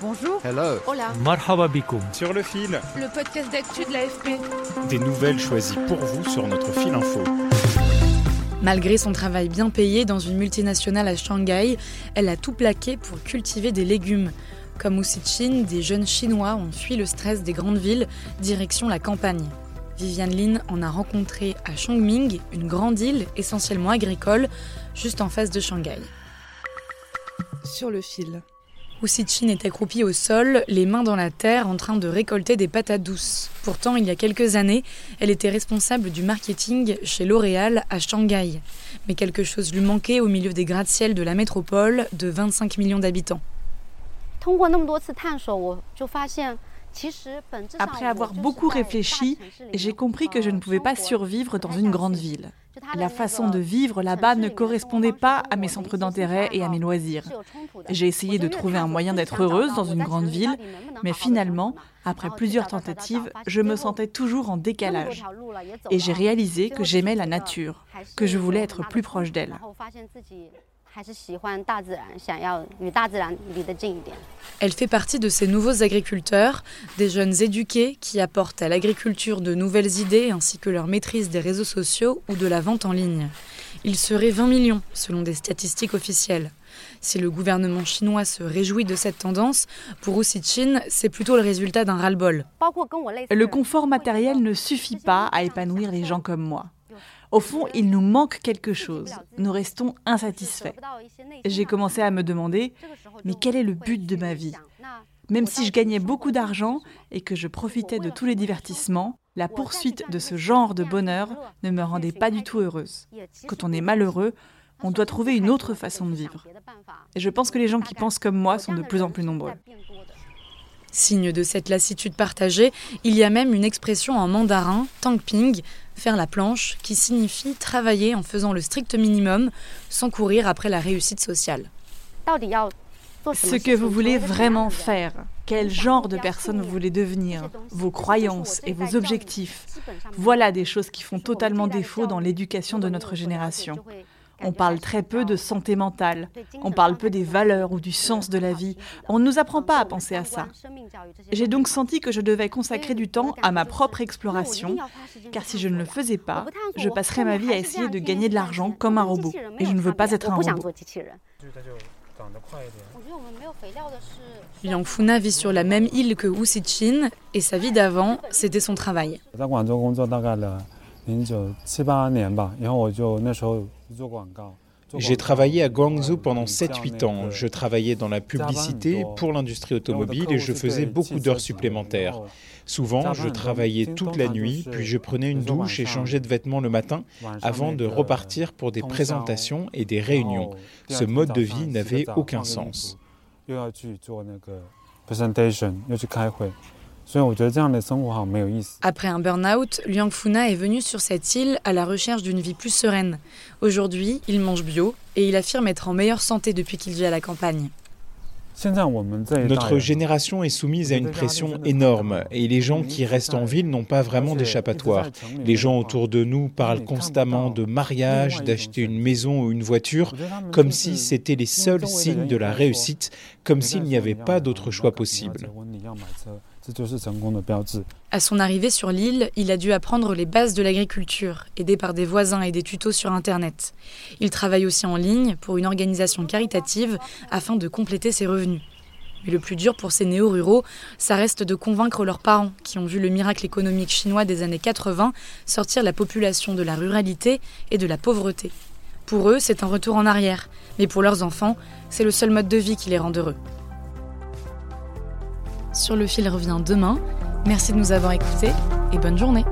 Bonjour. Hello. Hola. Marhaba bikoum. Sur le fil, Le podcast d'actu de l'AFP. des nouvelles choisies pour vous sur notre fil info. Malgré son travail bien payé dans une multinationale à Shanghai, elle a tout plaqué pour cultiver des légumes. Comme Chin, des jeunes Chinois ont fui le stress des grandes villes, direction la campagne. Viviane Lin en a rencontré à Chongming, une grande île essentiellement agricole, juste en face de Shanghai. Sur le fil. Wu Chin est accroupie au sol, les mains dans la terre, en train de récolter des patates douces. Pourtant, il y a quelques années, elle était responsable du marketing chez L'Oréal à Shanghai. Mais quelque chose lui manquait au milieu des gratte-ciel de la métropole de 25 millions d'habitants. Après avoir beaucoup réfléchi, j'ai compris que je ne pouvais pas survivre dans une grande ville. La façon de vivre là-bas ne correspondait pas à mes centres d'intérêt et à mes loisirs. J'ai essayé de trouver un moyen d'être heureuse dans une grande ville, mais finalement, après plusieurs tentatives, je me sentais toujours en décalage. Et j'ai réalisé que j'aimais la nature, que je voulais être plus proche d'elle. Elle fait partie de ces nouveaux agriculteurs, des jeunes éduqués qui apportent à l'agriculture de nouvelles idées ainsi que leur maîtrise des réseaux sociaux ou de la vente en ligne. Il serait 20 millions selon des statistiques officielles. Si le gouvernement chinois se réjouit de cette tendance, pour Chin, c'est plutôt le résultat d'un ras-le-bol. Le confort matériel ne suffit pas à épanouir les gens comme moi. Au fond, il nous manque quelque chose. Nous restons insatisfaits. J'ai commencé à me demander, mais quel est le but de ma vie? Même si je gagnais beaucoup d'argent et que je profitais de tous les divertissements, la poursuite de ce genre de bonheur ne me rendait pas du tout heureuse. Quand on est malheureux, on doit trouver une autre façon de vivre. Et je pense que les gens qui pensent comme moi sont de plus en plus nombreux. Signe de cette lassitude partagée, il y a même une expression en mandarin, tangping, faire la planche, qui signifie travailler en faisant le strict minimum sans courir après la réussite sociale. Ce que vous voulez vraiment faire, quel genre de personne vous voulez devenir, vos croyances et vos objectifs, voilà des choses qui font totalement défaut dans l'éducation de notre génération. On parle très peu de santé mentale. On parle peu des valeurs ou du sens de la vie. On ne nous apprend pas à penser à ça. J'ai donc senti que je devais consacrer du temps à ma propre exploration, car si je ne le faisais pas, je passerais ma vie à essayer de gagner de l'argent comme un robot. Et je ne veux pas être un robot. Yang Funa vit sur la même île que Wu Chin et sa vie d'avant, c'était son travail. 我在广州工作大概了零九七八年吧，然后我就那时候做广告。做广 J'ai 告 travaillé à 我做 Guangzhou 那 pendant 个 7-8 ans. Je travaillais dans la publicité Javan, pour l'industrie 然后我的 automobile 客 et 户 je 是 faisais 对 beaucoup 汽 d'heures 车厂然 supplémentaires. 后 Souvent, Javan, je donc, travaillais tout toute le la temps, nuit, je puis sais, je prenais une je vois douche et ça. changeais de vêtements le matin 晚上 avant 那 de 个 repartir pour des 通宵 présentations et des 然 réunions. 后第二 Ce 天 mode 早 de 上 vie 洗个 n'avait 澡 aucun 换个衣 sens. 服又要去做那个 presentation，又去开会，所以我觉得这样的生活好没有意思。 Après un burn-out, Liang Funa est venu sur cette île à la recherche d'une vie plus sereine. Aujourd'hui, il mange bio et il affirme être en meilleure santé depuis qu'il vit à la campagne. 现在我们这一代 Notre 人 génération est soumise à une pression énorme et les gens qui restent en ville n'ont pas vraiment d'échappatoire. Les gens autour de nous parlent constamment de mariage, d'acheter une maison ou une voiture, comme si c'était les seuls signes de la réussite, comme s'il n'y avait pas d'autre choix possible. À son arrivée sur l'île, il a dû apprendre les bases de l'agriculture, aidé par des voisins et des tutos sur Internet. Il travaille aussi en ligne pour une organisation caritative afin de compléter ses revenus. Mais le plus dur pour ces néo-ruraux, ça reste de convaincre leurs parents, qui ont vu le miracle économique chinois des années 80 sortir la population de la ruralité et de la pauvreté. Pour eux, c'est un retour en arrière, mais pour leurs enfants, c'est le seul mode de vie qui les rend heureux. Sur le fil revient demain. Merci de nous avoir écoutés et bonne journée.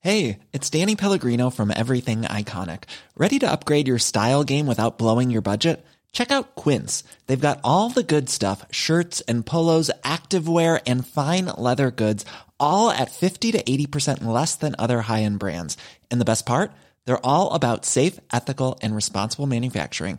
Hey, it's Danny Pellegrino from Everything Iconic. Ready to upgrade your style game without blowing your budget? Check out Quince. They've got all the good stuff shirts and polos, activewear, and fine leather goods, all at 50 to 80% less than other high end brands. And the best part? They're all about safe, ethical, and responsible manufacturing.